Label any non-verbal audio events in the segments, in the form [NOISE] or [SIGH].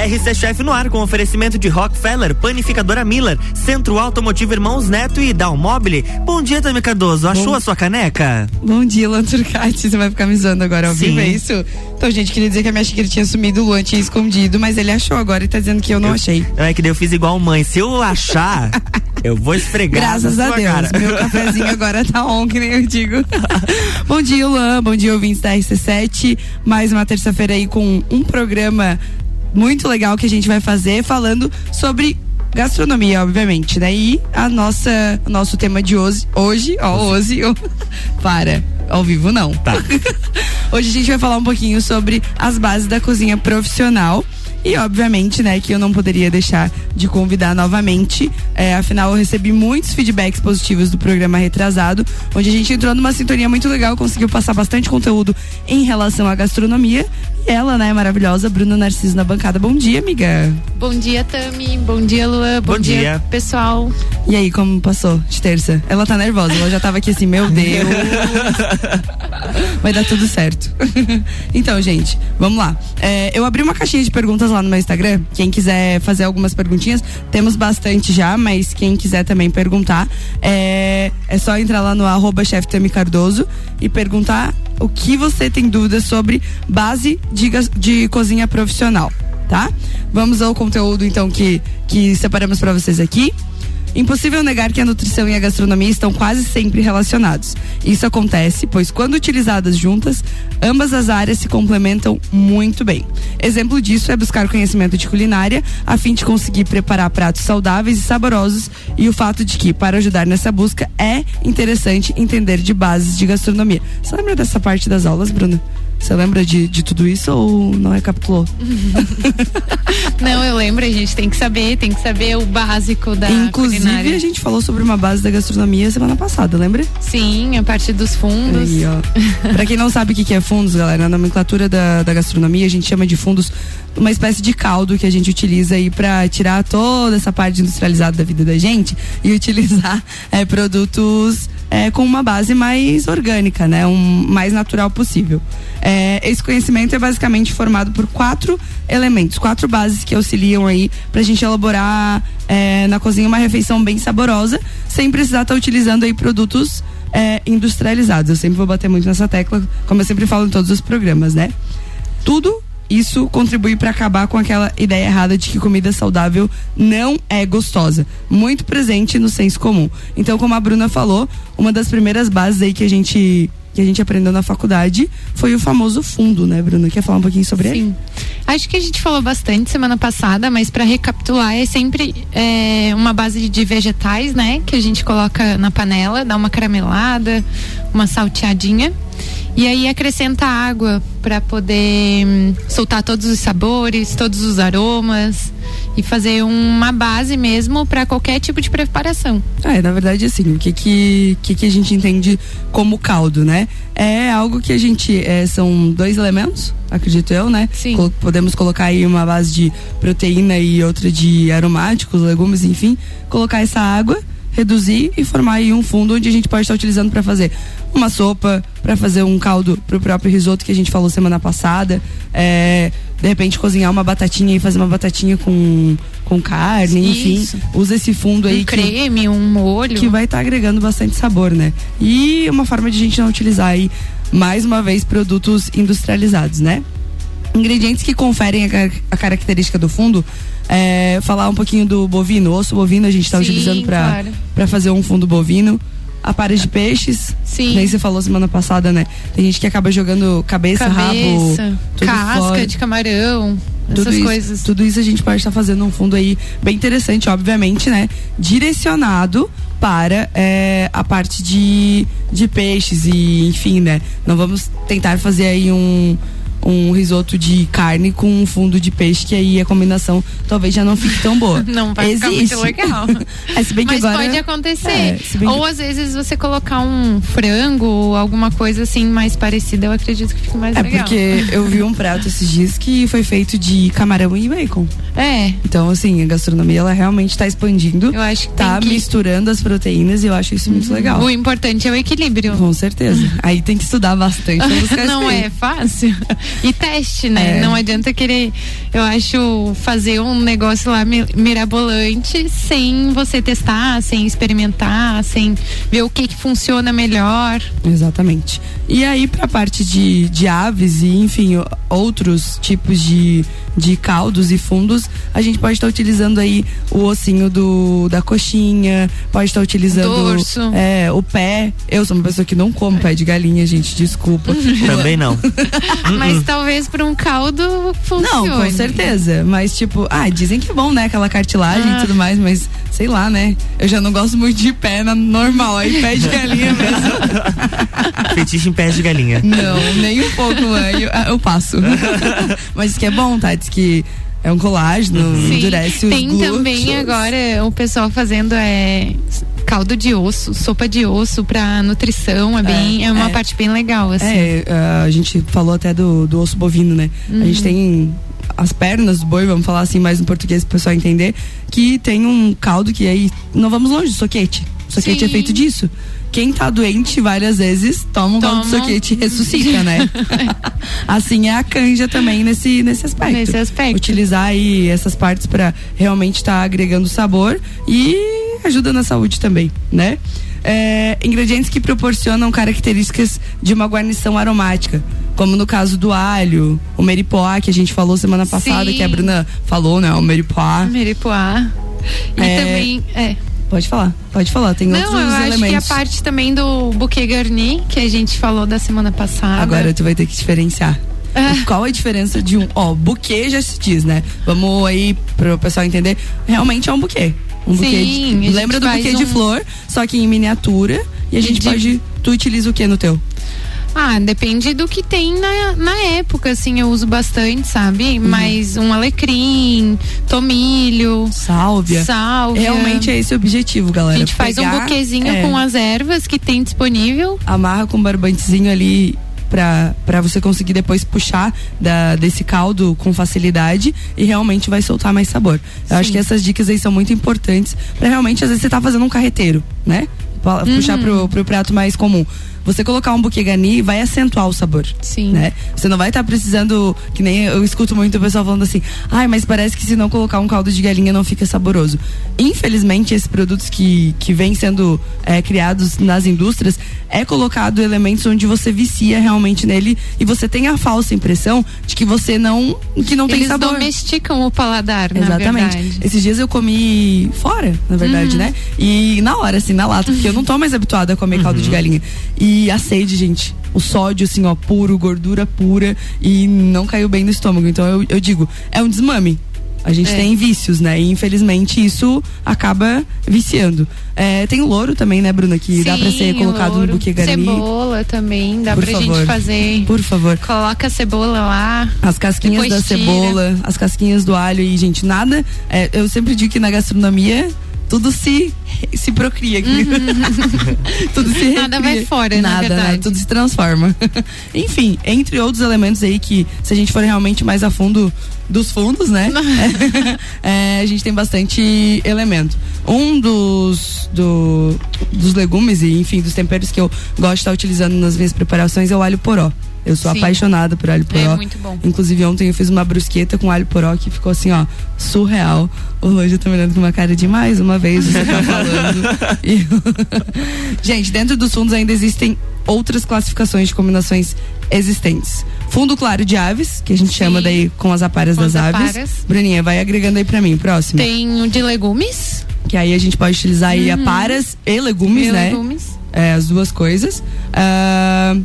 RC Chef no ar com oferecimento de Rockefeller, Panificadora Miller, Centro Automotivo Irmãos Neto e Dalmobile. Bom dia, Tami Cardoso. Achou Bom... a sua caneca? Bom dia, Luan Turcati. Você vai ficar me zoando agora ao vivo, é isso? Então, gente, queria dizer que a minha xícara tinha sumido, o Luan tinha escondido, mas ele achou agora e tá dizendo que eu não eu, achei. É que eu fiz igual mãe. Se eu achar, [LAUGHS] eu vou esfregar. Graças a Deus. Cara. Meu cafezinho agora tá on, que nem eu digo. [LAUGHS] bom dia, Luan. Bom dia, ouvintes da RC7. Mais uma terça-feira aí com um programa muito legal que a gente vai fazer falando sobre gastronomia, obviamente, né? E a nossa, nosso tema de hoje, hoje, ó, hoje, [LAUGHS] para, ao vivo não. Tá. [LAUGHS] hoje a gente vai falar um pouquinho sobre as bases da cozinha profissional. E obviamente, né, que eu não poderia deixar de convidar novamente. É, afinal, eu recebi muitos feedbacks positivos do programa retrasado, onde a gente entrou numa sintonia muito legal, conseguiu passar bastante conteúdo em relação à gastronomia. E ela, né, maravilhosa, Bruna Narciso na bancada. Bom dia, amiga. Bom dia, Tami. Bom dia, Luan. Bom, Bom dia. dia, pessoal. E aí, como passou de terça? Ela tá nervosa, ela já tava aqui assim, meu Deus. [LAUGHS] Vai dar tudo certo. então, gente, vamos lá. É, eu abri uma caixinha de perguntas lá no meu Instagram. Quem quiser fazer algumas perguntinhas, temos bastante já, mas quem quiser também perguntar, é, é só entrar lá no arroba Cardoso e perguntar o que você tem dúvidas sobre base de, de cozinha profissional, tá? Vamos ao conteúdo então que, que separamos para vocês aqui. Impossível negar que a nutrição e a gastronomia estão quase sempre relacionados. Isso acontece, pois quando utilizadas juntas, ambas as áreas se complementam muito bem. Exemplo disso é buscar conhecimento de culinária a fim de conseguir preparar pratos saudáveis e saborosos e o fato de que, para ajudar nessa busca, é interessante entender de bases de gastronomia. Você lembra dessa parte das aulas, Bruna? Você lembra de, de tudo isso ou não recapitulou? [LAUGHS] não, eu lembro, a gente tem que saber, tem que saber o básico da Inclusive, culinária. a gente falou sobre uma base da gastronomia semana passada, lembra? Sim, a partir dos fundos. Aí, ó. [LAUGHS] pra quem não sabe o que é fundos, galera, na nomenclatura da, da gastronomia, a gente chama de fundos uma espécie de caldo que a gente utiliza aí para tirar toda essa parte industrializada da vida da gente e utilizar [LAUGHS] é, produtos é, com uma base mais orgânica, né? Um mais natural possível. É, esse conhecimento é basicamente formado por quatro elementos, quatro bases que auxiliam aí pra gente elaborar é, na cozinha uma refeição bem saborosa, sem precisar estar tá utilizando aí produtos é, industrializados. Eu sempre vou bater muito nessa tecla, como eu sempre falo em todos os programas, né? Tudo isso contribui para acabar com aquela ideia errada de que comida saudável não é gostosa, muito presente no senso comum. Então, como a Bruna falou, uma das primeiras bases aí que a gente que a gente aprendeu na faculdade foi o famoso fundo, né, Bruna? Quer falar um pouquinho sobre Sim. ele? Acho que a gente falou bastante semana passada, mas para recapitular, é sempre é, uma base de vegetais, né? Que a gente coloca na panela, dá uma caramelada, uma salteadinha e aí acrescenta água para poder hum, soltar todos os sabores, todos os aromas e fazer uma base mesmo para qualquer tipo de preparação. É, na verdade assim, o que que, que que a gente entende como caldo, né? É algo que a gente é, são dois elementos, acredito eu, né? Sim. Col podemos colocar aí uma base de proteína e outra de aromáticos, legumes, enfim, colocar essa água reduzir e formar aí um fundo onde a gente pode estar utilizando para fazer uma sopa, para fazer um caldo para o próprio risoto que a gente falou semana passada, é, de repente cozinhar uma batatinha e fazer uma batatinha com, com carne, Isso. enfim, usa esse fundo aí um que, creme, um molho que vai estar tá agregando bastante sabor, né? E uma forma de a gente não utilizar aí mais uma vez produtos industrializados, né? Ingredientes que conferem a, a característica do fundo é, falar um pouquinho do bovino, osso bovino a gente está utilizando para claro. fazer um fundo bovino. A pares de peixes, Sim. nem você falou semana passada, né? Tem gente que acaba jogando cabeça, cabeça rabo, casca fora. de camarão, tudo essas isso, coisas. Tudo isso a gente pode estar tá fazendo um fundo aí bem interessante, obviamente, né? Direcionado para é, a parte de, de peixes e enfim, né? Não vamos tentar fazer aí um um risoto de carne com um fundo de peixe, que aí a combinação talvez já não fique tão boa. [LAUGHS] Não vai Existe. ficar muito legal. [LAUGHS] é, se bem que Mas agora, pode acontecer. É, ou que... às vezes você colocar um frango ou alguma coisa assim mais parecida, eu acredito que fique mais é legal. É porque eu vi um prato esses dias que foi feito de camarão e bacon. É. Então, assim, a gastronomia ela realmente está expandindo. Eu acho que tá que... misturando as proteínas e eu acho isso muito uhum. legal. O importante é o equilíbrio. Com certeza. Aí tem que estudar bastante. [LAUGHS] Não é fácil. E teste, né? É. Não adianta querer, eu acho, fazer um negócio lá mi- mirabolante sem você testar, sem experimentar, sem ver o que, que funciona melhor. Exatamente. E aí, pra parte de, de aves e, enfim, outros tipos de, de caldos e fundos, a gente pode estar utilizando aí o ossinho do, da coxinha, pode estar utilizando Dorso. é, o pé. Eu sou uma pessoa que não como pé de galinha, gente, desculpa. [LAUGHS] Também não. [LAUGHS] Mas talvez para um caldo funcione. Não, com certeza. Mas, tipo, ah, dizem que é bom, né? Aquela cartilagem Ah. e tudo mais, mas sei lá, né? Eu já não gosto muito de pé na normal, aí pé de galinha mesmo. [LAUGHS] Fetiche em pés de galinha. Não, nem um pouco, mãe. Eu, eu passo. [LAUGHS] Mas diz que é bom, tá? Diz que é um colágeno, Sim. endurece os Tem glúteos. também agora o pessoal fazendo é, caldo de osso, sopa de osso para nutrição, é bem, é, uma é. parte bem legal assim. É, a gente falou até do, do osso bovino, né? A Uhum. gente tem as pernas do boi, vamos falar assim mais no português pro pessoal entender, que tem um caldo que aí, não vamos longe, soquete. Soquete Sim. é feito disso. Quem tá doente várias vezes toma um caldo de soquete e ressuscita, né? [LAUGHS] assim é a canja também nesse, nesse aspecto. Nesse aspecto. Utilizar aí essas partes para realmente estar agregando sabor e ajuda na saúde também, né? É, ingredientes que proporcionam características de uma guarnição aromática, como no caso do alho, o meripoá, que a gente falou semana passada, Sim. que a Bruna falou, né? O meripoá. Meripoá. E É. também, é. Pode falar, pode falar, tem Não, outros eu acho elementos. que a parte também do buquê garni, que a gente falou da semana passada. Agora tu vai ter que diferenciar. Ah. Qual a diferença de um. Ó, buquê já se diz, né? Vamos aí pro pessoal entender. Realmente é um buquê. Um buquê Sim, de, lembra do buquê de um- flor, só que em miniatura. E a gente de- pode. Tu utiliza o que no teu? Ah, depende do que tem na, na época, assim, eu uso bastante, sabe? Uhum. Mas um alecrim, tomilho, Sálvia. sálvia. Realmente é esse o objetivo, galera. A gente faz um Pegar, buquezinho é, com as ervas que tem disponível. Amarra com um barbantezinho ali pra, pra você conseguir depois puxar da, desse caldo com facilidade e realmente vai soltar mais sabor. Eu acho Sim. que essas dicas aí são muito importantes pra realmente, às vezes, você tá fazendo um carreteiro, né? Puxar Uhum. pro, pro prato mais comum. Você colocar um buquê garni vai acentuar o sabor. Sim. Né? Você não vai estar precisando, que nem eu escuto muito o pessoal falando assim, ai, mas parece que se não colocar um caldo de galinha não fica saboroso. Infelizmente, esses produtos que, que vêm sendo é, criados nas indústrias, é colocado elementos onde você vicia realmente nele e você tem a falsa impressão de que você não, que não tem Eles sabor. domesticam o paladar, Exatamente. verdade. Esses dias eu comi fora, na verdade, Uhum. né? E na hora, assim, na lata, porque eu não tô mais habituada a comer caldo de galinha. E a sede, gente. O sódio, assim, ó, puro, gordura pura. E não caiu bem no estômago. Então eu, eu digo, é um desmame. A gente É. tem vícios, né? E infelizmente isso acaba viciando. É, tem o louro também, né, Bruna? Que dá pra ser Sim, colocado louro. no buquê garni. Cebola também, dá Por pra favor. gente fazer. Por favor. Coloca a cebola lá. As casquinhas da tira. cebola, as casquinhas do alho e, gente, nada. é, eu sempre digo que na gastronomia tudo se, se procria. [LAUGHS] tudo se Uhum. Nada recria. vai fora, na Nada, né? Tudo se transforma. [LAUGHS] Enfim, entre outros elementos aí que, se a gente for realmente mais a fundo dos fundos, né? [LAUGHS] é, a gente tem bastante elemento. Um dos, do, dos legumes e, enfim, dos temperos que eu gosto de estar utilizando nas minhas preparações é o alho poró. Eu sou Sim. apaixonada por alho poró. É muito bom. Inclusive, ontem eu fiz uma brusqueta com alho poró que ficou assim, ó, surreal. Hoje eu tô me olhando com uma cara de mais uma vez você tá falando. [LAUGHS] E- [LAUGHS] Gente, dentro dos fundos ainda existem outras classificações de combinações existentes. Fundo claro de aves, que a gente Sim. chama daí com as aparas Com das as aves. aparas. Bruninha, vai agregando aí pra mim, próximo. Tem o de legumes. Que aí a gente pode utilizar aí aparas e legumes, e né? legumes. É, as duas coisas. Ah,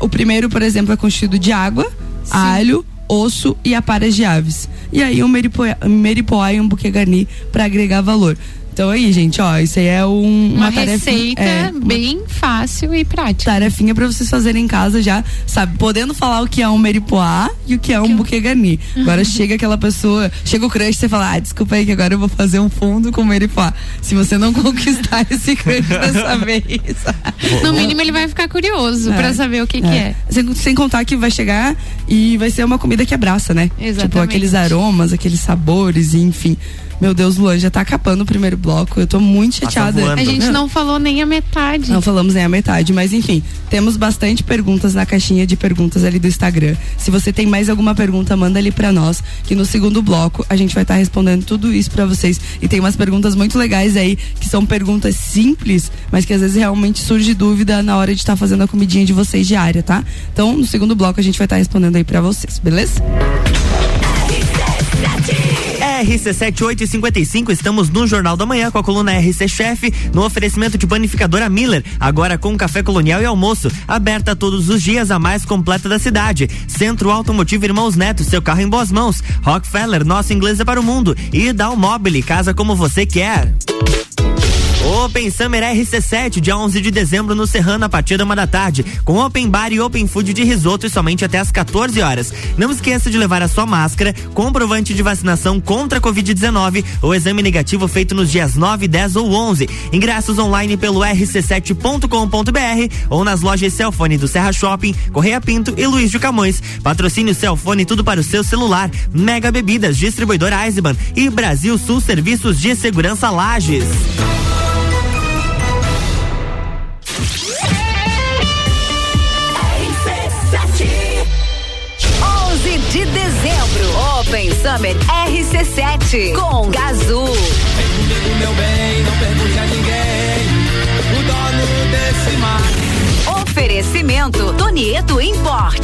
o primeiro, por exemplo, é constituído de água, alho, osso e aparas de aves. E aí um meripoá, e um buquê garni para agregar valor. Então aí, gente, ó, isso aí é um, Uma, uma, tarefa, receita é, uma bem fácil e prática. tarefinha para vocês fazerem em casa já, sabe, podendo falar o que é um meripoá e o que é um buquê garni. Agora chega aquela pessoa, chega o crush, você fala, ah, desculpa aí que agora eu vou fazer um fundo com meripoá. Se você não [LAUGHS] conquistar esse crush dessa [LAUGHS] vez. No mínimo ele vai ficar curioso É. pra saber o que, que é. Sem, sem contar que vai chegar e vai ser uma comida que abraça, né? Exatamente. Tipo, aqueles aromas, aqueles sabores, enfim. Meu Deus, Luan já tá acabando o primeiro bloco. Eu tô muito chateada. A gente não falou nem a metade. Não falamos nem a metade, mas enfim, temos bastante perguntas na caixinha de perguntas ali do Instagram. Se você tem mais alguma pergunta, manda ali para nós, que no segundo bloco a gente vai estar tá respondendo tudo isso para vocês. E tem umas perguntas muito legais aí, que são perguntas simples, mas que às vezes realmente surge dúvida na hora de estar tá fazendo a comidinha de vocês diária, tá? Então, no segundo bloco a gente vai estar tá respondendo aí para vocês, beleza? RC7855, estamos no Jornal da Manhã com a coluna RC Chef, no oferecimento de panificadora Miller, agora com café colonial e almoço, aberta todos os dias, a mais completa da cidade. Centro Automotivo Irmãos Neto, seu carro em boas mãos. Rockefeller, nosso inglês é para o mundo. E Dalmobile, casa como você quer. Open Summer RC7, dia 11 de dezembro no Serrano, a partir da uma da tarde, com Open Bar e Open Food de risoto e somente até às 14 horas. Não esqueça de levar a sua máscara, comprovante de vacinação contra a Covid-19 ou exame negativo feito nos dias 9, 10 ou 11. Ingressos online pelo rc7.com.br ou nas lojas Celfone do Serra Shopping, Correia Pinto e Luiz de Camões. Patrocínio Celfone, tudo para o seu celular. Mega Bebidas, distribuidor Eisenbahn e Brasil Sul Serviços de Segurança Lages. Open Summer RC7 com Gazul. meu bem, não pergunte a ninguém. O dono desse mar. Oferecimento Tonieto Importes.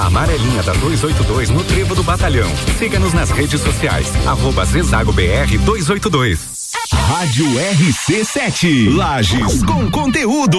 A amarelinha da 282 no Trevo do Batalhão. Siga-nos nas redes sociais. Arroba Zezago BR 282. Rádio RC7. Lages com conteúdo.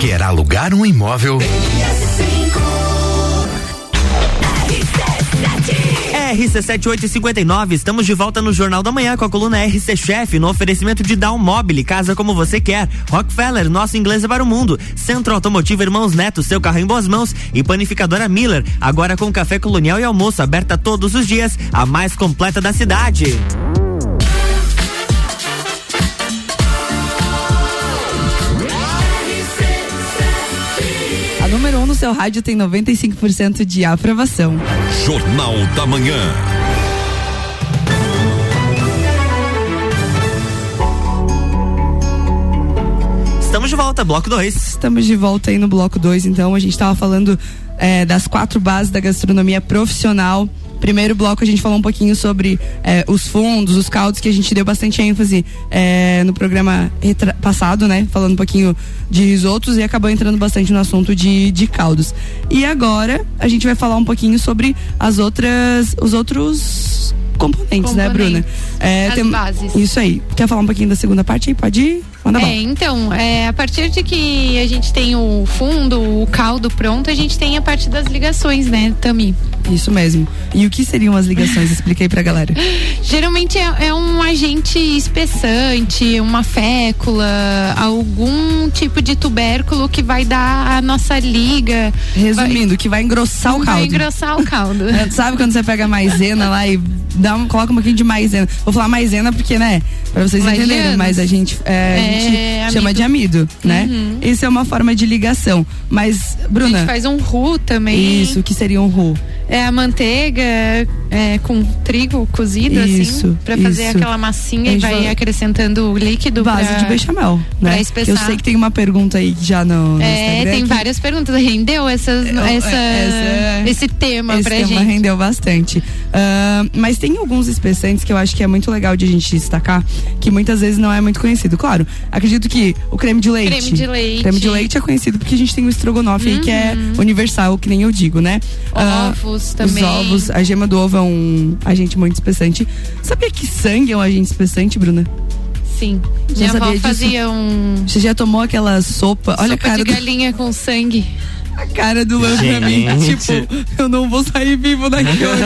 Quer alugar um imóvel? RC7859, estamos de volta no Jornal da Manhã com a coluna RC Chef, no oferecimento de Down Mobile, casa como você quer. Rockefeller, nosso inglês é para o mundo. Centro Automotivo Irmãos Neto, seu carro em boas mãos. E panificadora Miller, agora com café colonial e almoço, aberta todos os dias, a mais completa da cidade. Número 1 no seu rádio tem 95% de aprovação. Jornal da Manhã. Estamos Estamos de volta, bloco 2. Estamos de volta aí no bloco 2, então a gente estava falando é, das quatro bases da gastronomia profissional. Primeiro bloco a gente falou um pouquinho sobre é, os fundos, os caldos, que a gente deu bastante ênfase é, no programa passado, né? Falando um pouquinho de risotos e acabou entrando bastante no assunto de, de caldos. E agora a gente vai falar um pouquinho sobre as outras, os outros componentes, né, Bruna? Componentes. É, As bases. Isso aí. Quer falar um pouquinho da segunda parte aí? Pode ir? Manda É, bala. então, é, a partir de que a gente tem o fundo, o caldo pronto, a gente tem a parte das ligações, né, Tami? Isso mesmo. E o que seriam as ligações? Explica aí pra galera. [LAUGHS] Geralmente é, é um agente espessante, uma fécula, algum tipo de tubérculo que vai dar a nossa liga. Resumindo, que vai engrossar o vai caldo. engrossar o caldo. [LAUGHS] É, Sabe quando você pega maisena lá e dá um, coloca um pouquinho de maisena? Vou falar maisena porque, né? Pra vocês entenderem, mas a gente, é, a É, gente chama de amido, né? Uhum. Isso é uma forma de ligação. Mas, A Bruna. gente faz um roux também. Isso, que seria um roux. É a manteiga é, com trigo cozido, Isso, assim, pra fazer isso. aquela A massinha e vai acrescentando o líquido. Base pra- de bechamel, né? Eu sei que tem uma pergunta aí já no, no É, Instagram tem que- várias perguntas. Rendeu essas, Eu- essa, essa- esse tema Esse pra tema gente. rendeu bastante. Mas tem alguns espessantes que eu acho que é muito legal de a gente destacar, que muitas vezes não é muito conhecido. Claro, acredito que o creme de leite. Creme de leite. Creme de leite é conhecido porque a gente tem o estrogonofe aí, que é universal, que nem eu digo, né? Ovos também. Os ovos, a gema do ovo é um agente muito espessante. Sabia que sangue é um agente espessante, Bruna? Sim. Já Minha avó disso? fazia um. Você já tomou aquela sopa? Olha sopa a cara de do, galinha com sangue. A cara do Luan pra mim. Gente. Tipo, eu não vou sair vivo daqui hoje.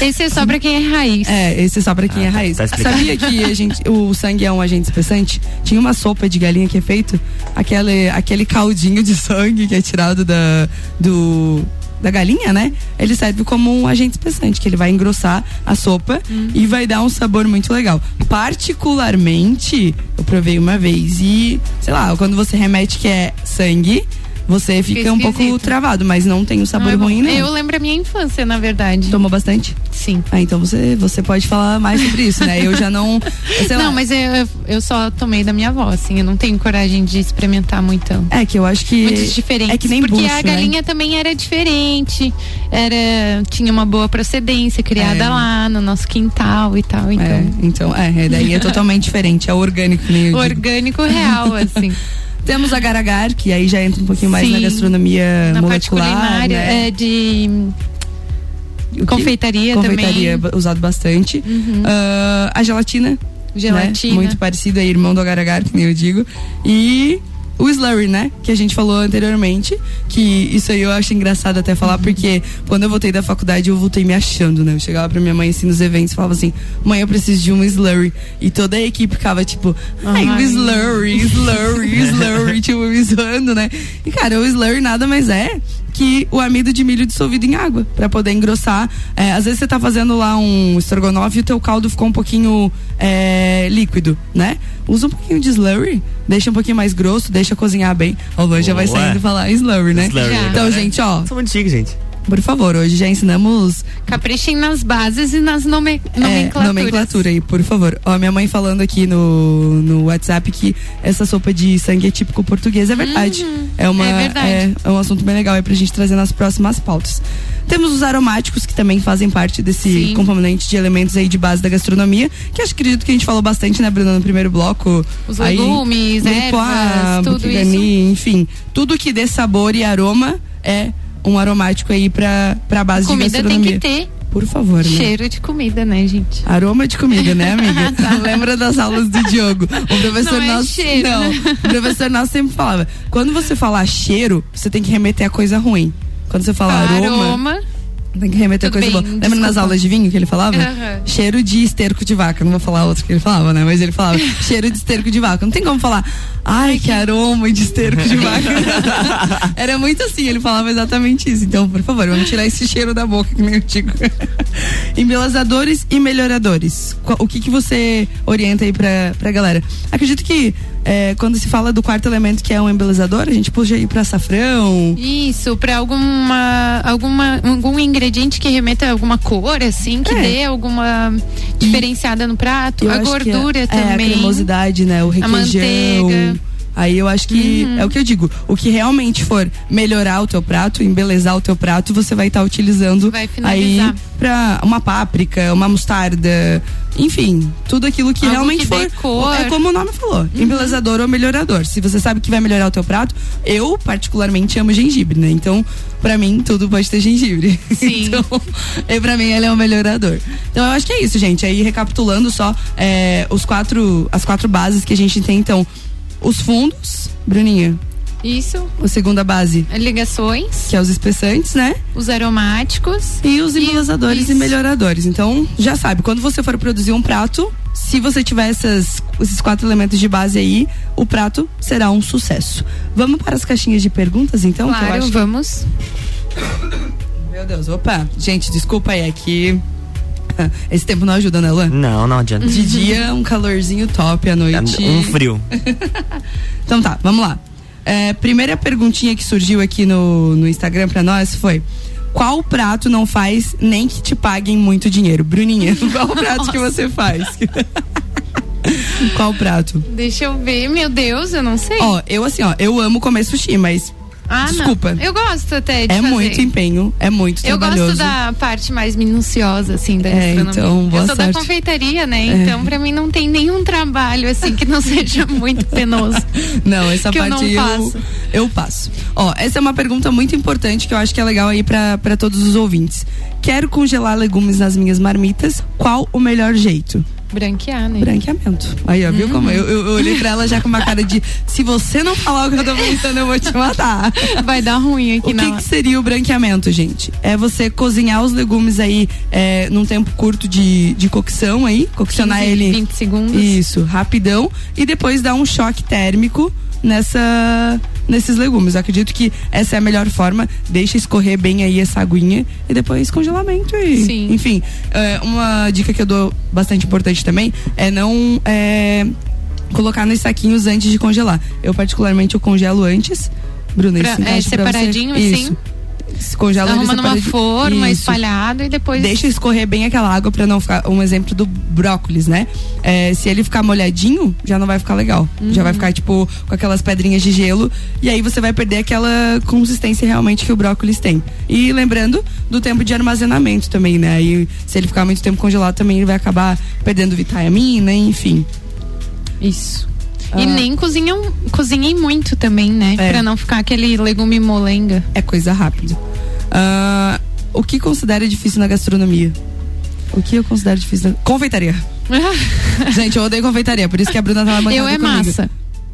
[LAUGHS] Esse é só pra quem é raiz. É, esse é só pra quem é raiz. tá. Sabia que a gente, o sangue é um agente espessante? Tinha uma sopa de galinha que é feito, aquele, aquele caldinho de sangue que é tirado da, do, da galinha, né? Ele serve como um agente espessante, que ele vai engrossar a sopa e vai dar um sabor muito legal. Particularmente, eu provei uma vez e, sei lá, quando você remete que é sangue, você fica um pouco travado, mas não tem um sabor Não é ruim, não. Eu lembro a minha infância, na verdade. Tomou bastante? Sim. Ah, então você, você pode falar mais sobre isso, né? Eu já não. [LAUGHS] sei lá. Não, mas eu, eu só tomei da minha avó, assim. Eu não tenho coragem de experimentar muito. É que eu acho que. Muitos diferentes. É que nem porque bucho, a né? galinha também era diferente. Era, tinha uma boa procedência, criada É. lá no nosso quintal e tal. Então, É, então, é, é, daí é totalmente diferente, é orgânico, nem eu digo. orgânico real, [LAUGHS] assim. Temos a Garagar, que aí já entra um pouquinho mais Sim. na gastronomia Na parte molecular. culinária, né? é de confeitaria, Confeitaria também. ba- usado bastante. Ah, a gelatina. Gelatina. né? Muito parecido aí, irmão do agar-agar, que nem eu digo. E o slurry, né? Que a gente falou anteriormente. Que isso aí eu acho engraçado até falar, porque quando eu voltei da faculdade, eu voltei me achando, né? Eu chegava pra minha mãe assim nos eventos e falava assim: mãe, eu preciso de um slurry. E toda a equipe ficava tipo: ai, o Ai. slurry, slurry, slurry, [LAUGHS] tipo, me zoando, né? E cara, o slurry nada mais é que o amido de milho dissolvido em água pra poder engrossar. É, às vezes você tá fazendo lá um estrogonofe e o teu caldo ficou um pouquinho é, líquido, né? Usa um pouquinho de slurry, deixa um pouquinho mais grosso, deixa cozinhar bem. O Luan já vai saindo falar slurry, né? Slurry. Então, agora, gente, ó, Sou chique, gente. Por favor, hoje já ensinamos Caprichem nas bases e nas nome é, nomenclaturas. nomenclatura aí, por favor. Ó, minha mãe falando aqui no, no WhatsApp que essa sopa de sangue é típico português, é verdade. é, uma, é verdade. É, é um assunto bem legal aí pra gente trazer nas próximas pautas. Temos os aromáticos que também fazem parte desse Sim. componente de elementos aí de base da gastronomia, que acho que acredito que a gente falou bastante, né, Bruna, no primeiro bloco. Os Aí, legumes, ervas, tudo buquigani, enfim, tudo que dê sabor e aroma é um aromático aí pra, pra base Comida de tem gastronomia. que ter Por favor, né? cheiro de comida, né, gente? Aroma de comida, né, amiga? [LAUGHS] Lembra das aulas do Diogo? O professor Não é nosso. cheiro, não, né? o professor nosso sempre falava: quando você falar cheiro, você tem que remeter a coisa ruim. Quando você falar aroma, Aroma. Tem que remeter Tudo coisa bem, boa. Lembra nas aulas de vinho que ele falava? Aham. Cheiro de esterco de vaca. Não vou falar outro que ele falava, né? Mas ele falava [LAUGHS] cheiro de esterco de vaca. Não tem como falar, ai, que aroma de esterco de vaca. [LAUGHS] Era muito assim, ele falava exatamente isso. Então, por favor, vamos tirar esse cheiro da boca, que nem eu digo. [LAUGHS] Embelezadores e melhoradores. O que, que você orienta aí pra, pra galera? Acredito que é, quando se fala do quarto elemento que é um embelezador, a gente puxa aí pra açafrão. Isso, pra alguma, alguma, algum ingrediente que remeta a alguma cor, assim, que É. dê alguma diferenciada no prato. A que gordura é, também. É, a cremosidade, né? O requeijão. manteiga. Aí eu acho que Uhum. é o que eu digo. O que realmente for melhorar o teu prato, embelezar o teu prato, você vai estar utilizando Vai aí pra uma páprica, uma mostarda, enfim, tudo aquilo que Algo realmente que for. cor. Uhum. É como o nome falou, embelezador ou melhorador. Se você sabe que vai melhorar o teu prato, eu particularmente amo gengibre, né? Então, pra mim, tudo pode ter gengibre. [LAUGHS] Sim. então, e pra mim ele é um melhorador. Então eu acho que é isso, gente. Aí recapitulando só é, os quatro, as quatro bases que a gente tem, então, os fundos, Bruninha, Isso, a segunda base, ligações, que é os espessantes, né? os aromáticos. E os embelezadores e isso. melhoradores. Então, já sabe, quando você for produzir um prato, se você tiver essas, esses quatro elementos de base aí, o prato será um sucesso. Vamos para as caixinhas de perguntas, então? que eu claro, acho- vamos. [COUGHS] Meu Deus, opa. Gente, desculpa aí, é que [LAUGHS] esse tempo não ajuda, né, Luan? Não, não adianta. De dia, um calorzinho top, à noite. Um frio. [LAUGHS] Então tá, vamos lá. É, primeira perguntinha que surgiu aqui no, no Instagram pra nós foi: qual prato não faz nem que te paguem muito dinheiro? Bruninha, [LAUGHS] qual prato que você faz? qual prato? Deixa eu ver, meu Deus, eu não sei. Ó, eu assim, ó, eu amo comer sushi, mas ah, desculpa. não. Eu gosto até de é fazer. muito empenho, é muito Eu trabalhoso. gosto da parte mais minuciosa, assim, da É, então, boa eu sou da sorte. confeitaria, né? É. Então, pra mim, não tem nenhum trabalho, assim, que não [LAUGHS] seja muito penoso. Não, essa que eu parte não eu, faço. eu passo. Ó, essa é uma pergunta muito importante que eu acho que é legal aí pra todos os ouvintes. Quero congelar legumes nas minhas marmitas. Qual o melhor jeito? Branquear, né? Branqueamento. Aí, ó, viu como? Eu, eu, eu olhei pra ela já com uma cara de se você não falar o que eu tô pensando, eu vou te matar. Vai dar ruim aqui O na que, que seria o branqueamento, gente? É você cozinhar os legumes aí é, num tempo curto de, de cocção aí, coccionar 15, ele 20 segundos. isso, rapidão. E depois dar um choque térmico nessa nesses legumes. Eu acredito que essa é a melhor forma. Deixa escorrer bem aí essa aguinha e depois congelamento e Sim. enfim. é, uma dica que eu dou bastante importante também é não é, colocar nos saquinhos antes de congelar. Eu particularmente eu congelo antes. Bruna, Pra- é, pra você? separadinho, assim? Isso. Se Congela Arruma numa forma, Isso. espalhado e depois. Deixa escorrer bem aquela água pra não ficar. Um exemplo do brócolis, né? É, se ele ficar molhadinho, já não vai ficar legal. Já vai ficar, tipo, com aquelas pedrinhas de gelo. E aí você vai perder aquela consistência realmente que o brócolis tem. E lembrando do tempo de armazenamento também, né? E se ele ficar muito tempo congelado, também ele vai acabar perdendo vitamina, enfim. Isso. Ah. E nem cozinham, cozinhem muito também, né? É. Pra não ficar aquele legume molenga. É coisa rápida. Ah, o que considera difícil na gastronomia? O que eu considero difícil na... Confeitaria. [LAUGHS] Gente, eu odeio confeitaria, por isso que a Bruna tava bancando Eu é comigo. massa.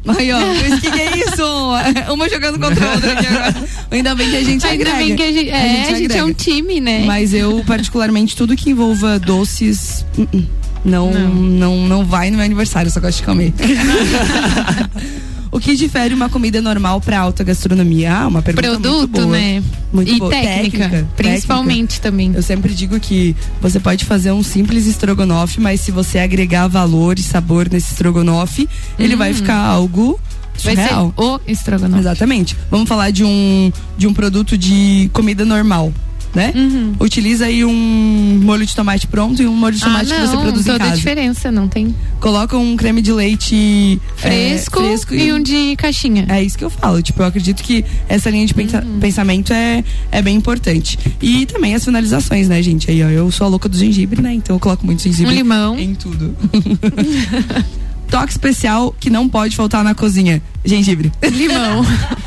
Aí, ó, o que, que é isso? [LAUGHS] Uma jogando contra a outra aqui agora. Ainda bem que a gente Ainda agrega. bem que a gente, é, a gente é agrega. um time, né? Mas eu, particularmente, tudo que envolva doces, uh, uh, não, não. Não, vai no meu aniversário, só gosto de comer. [LAUGHS] o que difere uma comida normal pra alta gastronomia? Ah, uma pergunta muito Produto, boa. né? Muito e boa. técnica, Técnica, principalmente também. Eu sempre digo que você pode fazer um simples estrogonofe, mas se você agregar valor e sabor nesse estrogonofe, ele vai ficar algo Vai surreal. ser o estrogonofe. Exatamente. Vamos falar de um, de um produto de comida normal, né? Uhum. Utiliza aí um molho de tomate pronto e um molho de Ah, tomate que você não, produz em toda a casa. diferença, não tem. Coloca um creme de leite é, Fresco, fresco e um de caixinha. é isso que eu falo. Tipo, eu acredito que essa linha de pensa- Uhum. pensamento é, é bem importante. E também as finalizações, né, gente? Aí, ó, eu sou a louca do gengibre, né? Então eu coloco muito gengibre Um limão. em tudo. [LAUGHS] Toque especial que não pode faltar na cozinha: gengibre. Limão. [LAUGHS]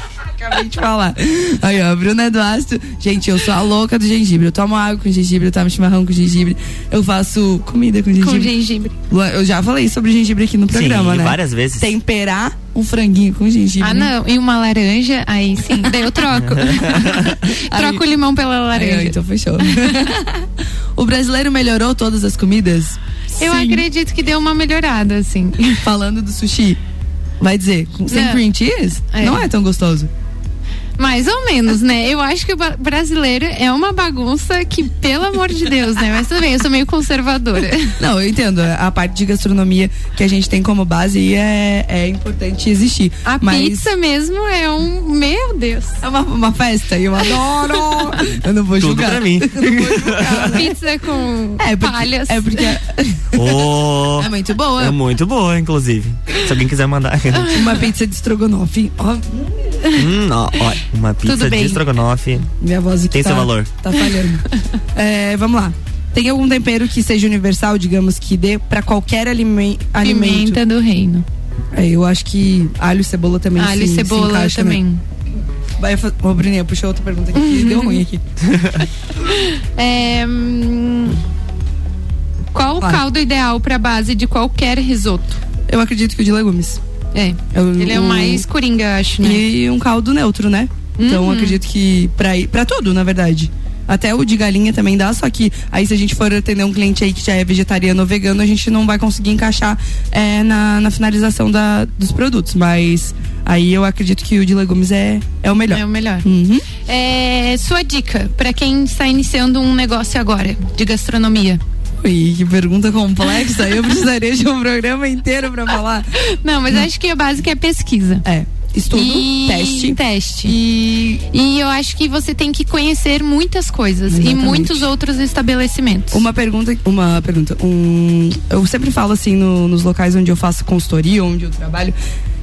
Acabei de falar. Aí, ó, Bruna Eduardo. Gente, eu sou a louca do gengibre. Eu tomo água com gengibre, eu tomo chimarrão com gengibre. Eu faço comida com gengibre. com gengibre. Eu já falei sobre gengibre aqui no programa, Sim, né? várias vezes. Temperar um franguinho com gengibre. Ah, não. E uma laranja, aí sim. Daí eu troco. [LAUGHS] troco o limão pela Aí, laranja. então fechou. [LAUGHS] o brasileiro melhorou todas as comidas? Eu Sim. acredito que deu uma melhorada, assim. Falando do sushi, vai dizer, sem Não. cream cheese? É. Não é tão gostoso. Mais ou menos, né? Eu acho que o brasileiro é uma bagunça que, pelo amor de Deus, né? Mas também, eu sou meio conservadora. [LAUGHS] Não, eu entendo. A parte de gastronomia que a gente tem como base aí é, é importante existir. A Mas pizza mesmo é um. Meu Deus. é uma, uma festa e eu adoro. [LAUGHS] eu não vou Tudo julgar. pra mim. [LAUGHS] Pizza com É porque, palhas. é porque Oh, é muito boa. é muito boa, inclusive. Se alguém quiser mandar. Uma pizza de estrogonofe. Ó, hum, ó, ó, uma pizza de estrogonofe. minha voz aqui Tem tá, seu valor. Tá falhando. [LAUGHS] É, vamos lá. Tem algum tempero que seja universal, digamos, que dê pra qualquer alime- alimento? Pimenta do reino. É, eu acho que alho e cebola também Alho se, e se cebola encaixa, né? também. Vai, Ô, Bruninha, puxa outra pergunta aqui, que [LAUGHS] deu ruim aqui. [LAUGHS] É, hum, qual o caldo ideal pra base de qualquer risoto? Eu acredito que o de legumes. É. Ele é o mais coringa, acho, né? E um caldo neutro, né? Então Uhum. acredito que pra, ir- pra tudo, na verdade. Até o de galinha também dá, só que aí se a gente for atender um cliente aí que já é vegetariano ou vegano, a gente não vai conseguir encaixar é, na, na finalização da, dos produtos. Mas aí eu acredito que o de legumes é, é o melhor. É o melhor. Uhum. É, sua dica pra quem está iniciando um negócio agora de gastronomia? Ui, que pergunta complexa. Eu precisaria de um programa inteiro pra falar. Não, mas acho que a básica é pesquisa. É, estudo, e teste. teste. E E eu acho que você tem que conhecer muitas coisas e Exatamente. muitos outros estabelecimentos. Uma pergunta, uma pergunta. Um, eu sempre falo assim no- nos locais onde eu faço consultoria, onde eu trabalho,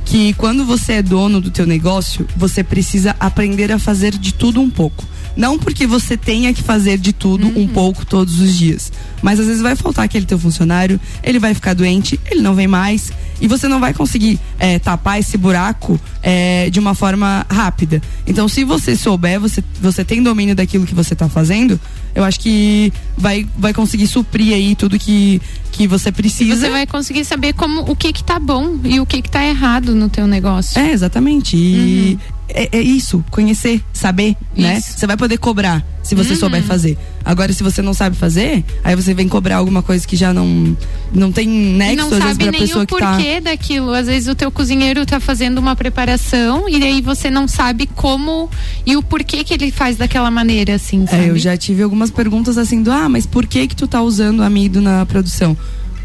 que quando você é dono do teu negócio, você precisa aprender a fazer de tudo um pouco. Não porque você tenha que fazer de tudo um pouco todos os dias. Mas às vezes vai faltar aquele teu funcionário, ele vai ficar doente, ele não vem mais. E você não vai conseguir é, tapar esse buraco é, de uma forma rápida. Então, se você souber, você, você tem domínio daquilo que você está fazendo, eu acho que vai, vai conseguir suprir aí tudo que, que você precisa. Você vai conseguir saber como o que que tá bom e o que que tá errado no teu negócio. É, exatamente. E é, é isso, conhecer, saber, né? Isso. Você vai poder cobrar se você souber fazer. Agora, se você não sabe fazer, aí você vem cobrar alguma coisa que já não, não tem nexo, não às vezes, sabe pra nem pessoa o que tá. porquê daquilo. Às vezes o teu cozinheiro tá fazendo uma preparação e aí você não sabe como e o porquê que ele faz daquela maneira, assim, sabe? É, eu já tive algumas perguntas assim do, ah, mas por que que tu tá usando amido na produção?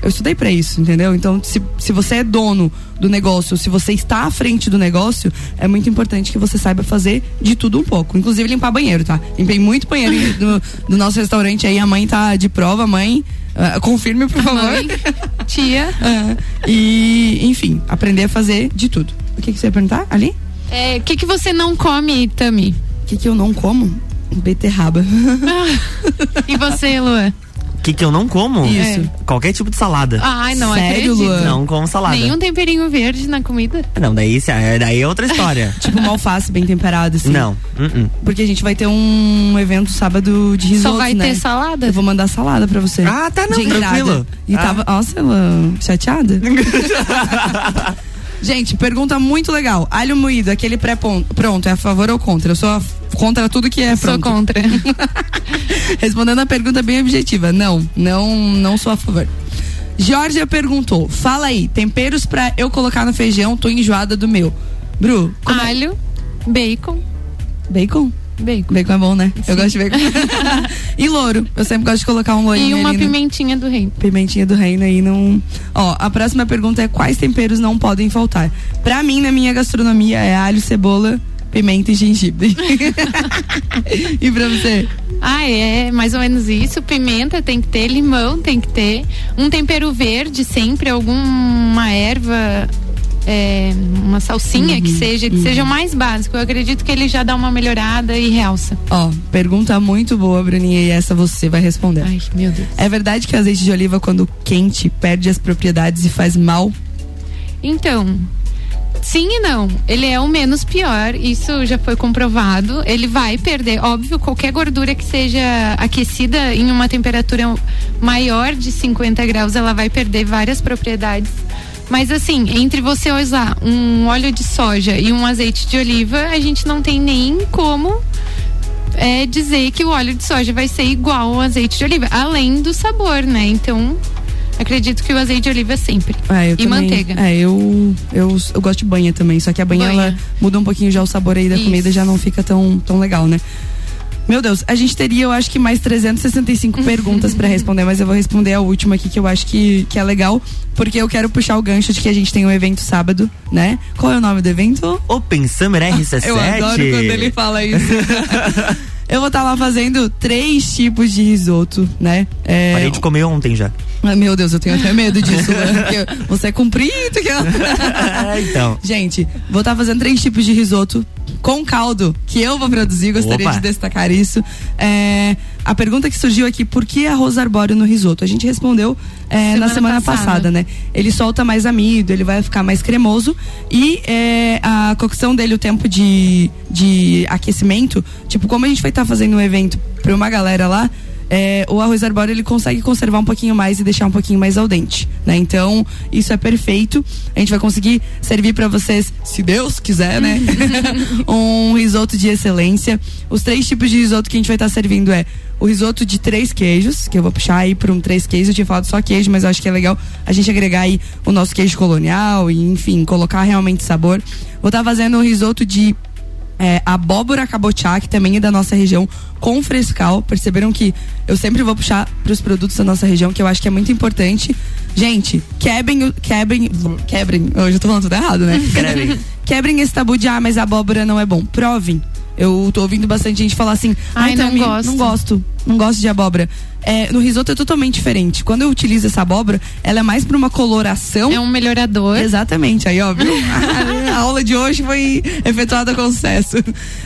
Eu estudei pra isso, entendeu? Então, se, se você é dono do negócio, se você está à frente do negócio, é muito importante que você saiba fazer de tudo um pouco. Inclusive limpar banheiro, tá? Limpei muito banheiro [LAUGHS] do, do nosso restaurante aí, a mãe tá de prova, mãe. ah, confirme, por favor. Mãe, [LAUGHS] tia. Ah, e, enfim, aprender a fazer de tudo. O que, que você ia perguntar ali? É, O que que você não come, Tami? O que, que eu não como? Beterraba. [LAUGHS] E você, Lua? O que, que eu não como? Isso. Qualquer tipo de salada. Ai, não Sério, acredito. Luan? Não como salada. Nenhum temperinho verde na comida? Não, daí, se- é- daí é outra história. [LAUGHS] tipo uma alface bem temperada, assim. Não. uh-uh. Porque a gente vai ter um evento sábado de risoto, Só vai né? ter salada? Eu vou mandar salada pra você. Ah, tá, não, De tranquilo. E Ah. tava, nossa, ela chateada. [LAUGHS] gente, pergunta muito legal. Alho moído, aquele pré-pronto, é a favor ou contra? Eu sou contra tudo que é Sou pronto. contra. [LAUGHS] [LAUGHS] Respondendo a pergunta bem objetiva. Não, não, não sou a favor. Georgia perguntou: fala aí, temperos pra eu colocar no feijão, tô enjoada do meu. Bru, é? Alho, bacon, Bacon? bacon. Bacon é bom, né? Eu gosto de bacon. [LAUGHS] e louro. Eu sempre gosto de colocar um lourinho E uma ali pimentinha do reino. Pimentinha do reino aí não. Ó, a próxima pergunta é quais temperos não podem faltar? Pra mim, na minha gastronomia, é alho, cebola, pimenta e gengibre. [LAUGHS] e pra você? Ah, é mais ou menos isso. Pimenta tem que ter, limão tem que ter, um tempero verde sempre, alguma erva, é, uma salsinha que seja, que seja o mais básico. Eu acredito que ele já dá uma melhorada e realça. Ó, pergunta muito boa, Bruninha, e essa você vai responder. Ai, meu Deus. É verdade que o azeite de oliva, quando quente, perde as propriedades e faz mal? Então, sim e não. Ele é o menos pior, isso já foi comprovado. Ele vai perder, óbvio, qualquer gordura que seja aquecida em uma temperatura maior de 50 graus, ela vai perder várias propriedades. Mas assim, entre você usar um óleo de soja e um azeite de oliva, a gente não tem nem como é, dizer que o óleo de soja vai ser igual ao azeite de oliva, além do sabor, né? Então, Acredito que o azeite de oliva sempre. É, eu e também- manteiga. É, eu, eu, eu gosto de banha também, só que a banha, Banha. ela muda um pouquinho já o sabor aí da Isso. comida, já não fica tão, tão legal, né? Meu Deus, a gente teria, eu acho que mais 365 [LAUGHS] perguntas pra responder, mas eu vou responder a última aqui que eu acho que, que é legal, porque eu quero puxar o gancho de que a gente tem um evento sábado, né? Qual é o nome do evento? Open Summer RC7. [LAUGHS] Eu adoro quando ele fala isso. [LAUGHS] eu vou estar lá fazendo três tipos de risoto, né? É, Parei de comer ontem já. Ah, Meu Deus, eu tenho até medo disso, né? [LAUGHS] Porque você é comprido. Que... Ah, então. Gente, vou estar fazendo três tipos de risoto com caldo que eu vou produzir, gostaria Opa. de destacar isso. É, a pergunta que surgiu aqui, por que arroz arbóreo no risoto? A gente respondeu é, na Semana semana passada. passada. né? Ele solta mais amido, ele vai ficar mais cremoso e é, a cocção dele, o tempo de, de aquecimento, tipo, como a gente vai estar fazendo um evento pra uma galera lá, é, o arroz arbóreo ele consegue conservar um pouquinho mais e deixar um pouquinho mais al dente, né? Então, isso é perfeito. A gente vai conseguir servir pra vocês, se Deus quiser, né? [LAUGHS] [LAUGHS] um risoto de excelência. Os três tipos de risoto que a gente vai estar servindo é o risoto de três queijos, que eu vou puxar aí para um três queijos. Eu tinha falado só queijo, mas eu acho que é legal a gente agregar aí o nosso queijo colonial e, enfim, colocar realmente sabor. Vou estar fazendo um risoto de é, abóbora cabochá, que também é da nossa região, com frescal. Perceberam que eu sempre vou puxar para os produtos da nossa região, que eu acho que é muito importante. Gente, quebrem, quebrem, quebrem. Hoje eu tô falando tudo errado, né? Quebrem. [LAUGHS] quebrem esse tabu de, ah, mas a abóbora não é bom. Provem. Eu tô ouvindo bastante gente falar assim, Ai, não Tami, gosto." não gosto, não gosto de abóbora. É, no risoto é totalmente diferente. Quando eu utilizo essa abóbora, ela é mais para uma coloração É um melhorador. Exatamente, aí ó, viu? [LAUGHS] a aula de hoje foi efetuada com sucesso.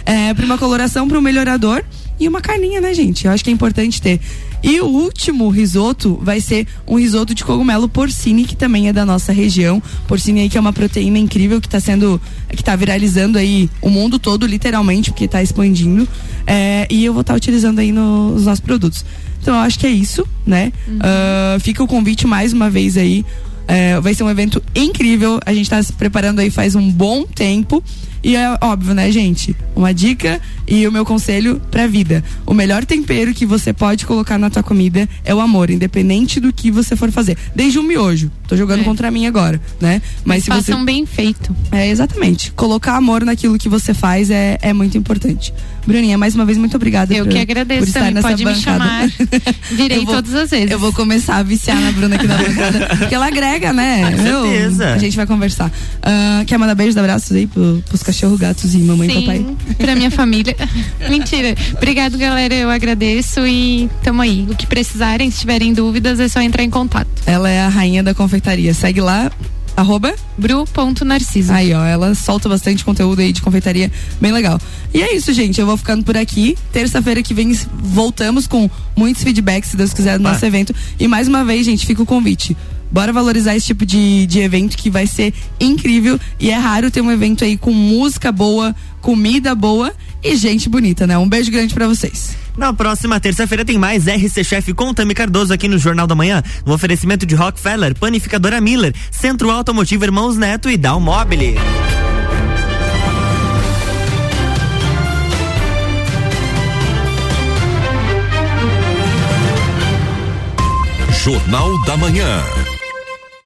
É, para uma coloração, para um melhorador e uma carninha, né, gente? Eu acho que é importante ter. E o último risoto vai ser um risoto de cogumelo porcine, que também é da nossa região. Porcine aí que é uma proteína incrível que está sendo, que tá viralizando aí o mundo todo, literalmente, porque está expandindo. É, e eu vou estar utilizando aí no- nos nossos produtos. Então eu acho que é isso, né? Ah, fica o convite mais uma vez aí. É, vai ser um evento incrível. A gente tá se preparando aí faz um bom tempo. E é óbvio, né, gente? Uma dica e o meu conselho pra vida. O melhor tempero que você pode colocar na tua comida é o amor, independente do que você for fazer. Desde um miojo. Tô jogando É. contra mim agora, né? Mas se você. Façam bem feito. É, exatamente. Colocar amor naquilo que você faz é, é muito importante. Bruninha, mais uma vez, muito obrigada Eu por, que por agradeço estar também. nessa Pode me bancada. chamar. [LAUGHS] Virei Eu vou- todas as vezes. Eu vou começar a viciar na Bruna aqui na bancada. porque ela agrega, né? Com certeza. A gente vai conversar. Ah, quer mandar beijos, abraços aí pro, pros cachorros, gatos e mamãe e Sim, papai? pra minha família. [LAUGHS] Mentira. Obrigado, galera. Eu agradeço e tamo aí. O que precisarem, se tiverem dúvidas, é só entrar em contato. Ela é a rainha da confeitaria. Segue lá, arroba. Bru.narciso. Aí, ó, ela solta bastante conteúdo aí de confeitaria, bem legal. E é isso, gente. Eu vou ficando por aqui. Terça-feira que vem voltamos com muitos feedbacks, se Deus quiser, do nosso evento. E mais uma vez, gente, fica o convite. Bora valorizar esse tipo de, de evento que vai ser incrível. E é raro ter um evento aí com música boa, comida boa e gente bonita, né? Um beijo grande pra vocês. Na próxima terça-feira tem mais RC Chef com Tami Cardoso aqui no Jornal da Manhã, no oferecimento de Rockefeller, Panificadora Miller, Centro Automotivo Irmãos Neto e Down Mobile. Jornal da Manhã.